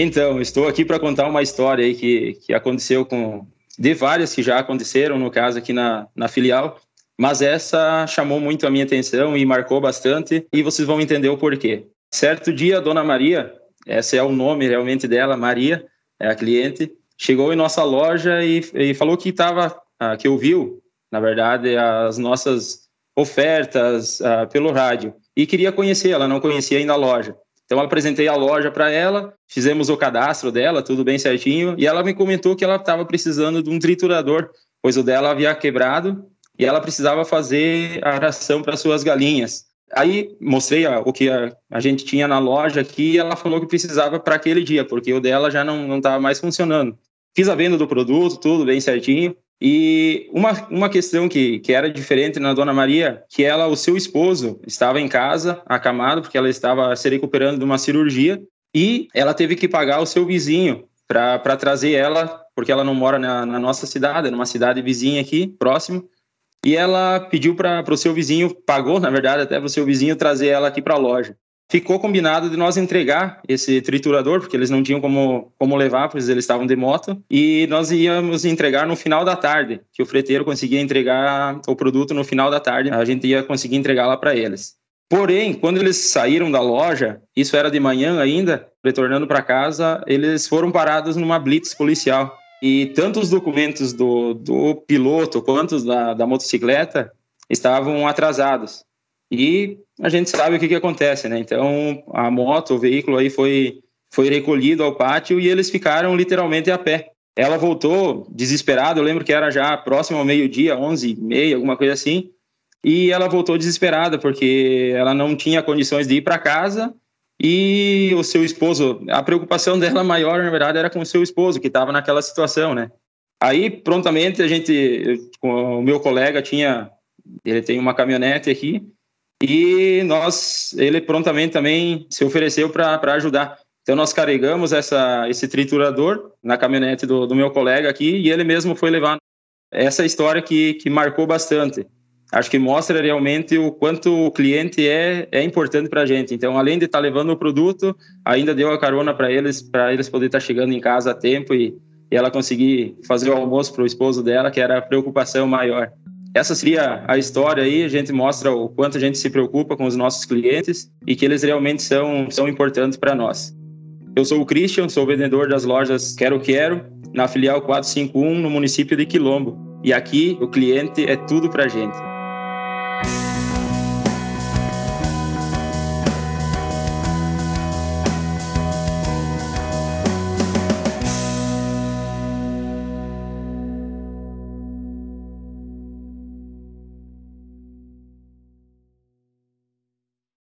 Então, estou aqui para contar uma história aí que, que aconteceu com. de várias que já aconteceram, no caso, aqui na, na filial, mas essa chamou muito a minha atenção e marcou bastante, e vocês vão entender o porquê. Certo dia, a dona Maria, esse é o nome realmente dela, Maria, é a cliente, chegou em nossa loja e, e falou que estava, ah, que ouviu, na verdade, as nossas ofertas ah, pelo rádio e queria conhecer, ela não conhecia ainda a loja. Então, apresentei a loja para ela, fizemos o cadastro dela, tudo bem certinho, e ela me comentou que ela estava precisando de um triturador, pois o dela havia quebrado e ela precisava fazer a ração para suas galinhas. Aí mostrei a, o que a, a, gente tinha na loja aqui e ela falou que precisava para aquele dia, porque o dela já não estava mais funcionando. Fiz a venda do produto, tudo bem certinho. E uma, uma questão que, que era diferente na Dona Maria, que ela, o seu esposo, estava em casa, acamado, porque ela estava se recuperando de uma cirurgia, e ela teve que pagar o seu vizinho para trazer ela, porque ela não mora na, na nossa cidade, numa cidade vizinha aqui, próximo, e ela pediu para o seu vizinho, pagou, na verdade, até para o seu vizinho trazer ela aqui para a loja ficou combinado de nós entregar esse triturador, porque eles não tinham como, como levar, pois eles estavam de moto, e nós íamos entregar no final da tarde, que o freteiro conseguia entregar o produto no final da tarde, a gente ia conseguir entregar lá para eles. Porém, quando eles saíram da loja, isso era de manhã ainda, retornando para casa, eles foram parados numa blitz policial. E tanto os documentos do, do piloto quanto da, da motocicleta estavam atrasados. E a gente sabe o que, que acontece, né? Então, a moto, o veículo aí foi, foi recolhido ao pátio e eles ficaram literalmente a pé. Ela voltou desesperada, eu lembro que era já próximo ao meio-dia, 11 e meia, alguma coisa assim, e ela voltou desesperada porque ela não tinha condições de ir para casa e o seu esposo, a preocupação dela maior, na verdade, era com o seu esposo, que estava naquela situação, né? Aí, prontamente, a gente, o meu colega tinha, ele tem uma caminhonete aqui, e nós, ele prontamente também se ofereceu para ajudar. Então nós carregamos essa, esse triturador na caminhonete do, do meu colega aqui e ele mesmo foi levar. Essa história que, que marcou bastante. Acho que mostra realmente o quanto o cliente é, é importante para a gente. Então, além de estar tá levando o produto, ainda deu a carona para eles, para eles poderem estar tá chegando em casa a tempo e, e ela conseguir fazer o almoço para o esposo dela, que era a preocupação maior. Essa seria a história aí, a gente mostra o quanto a gente se preocupa com os nossos clientes e que eles realmente são, são importantes para nós. Eu sou o Christian, sou vendedor das lojas Quero Quero, na filial 451, no município de Quilombo. E aqui o cliente é tudo para a gente.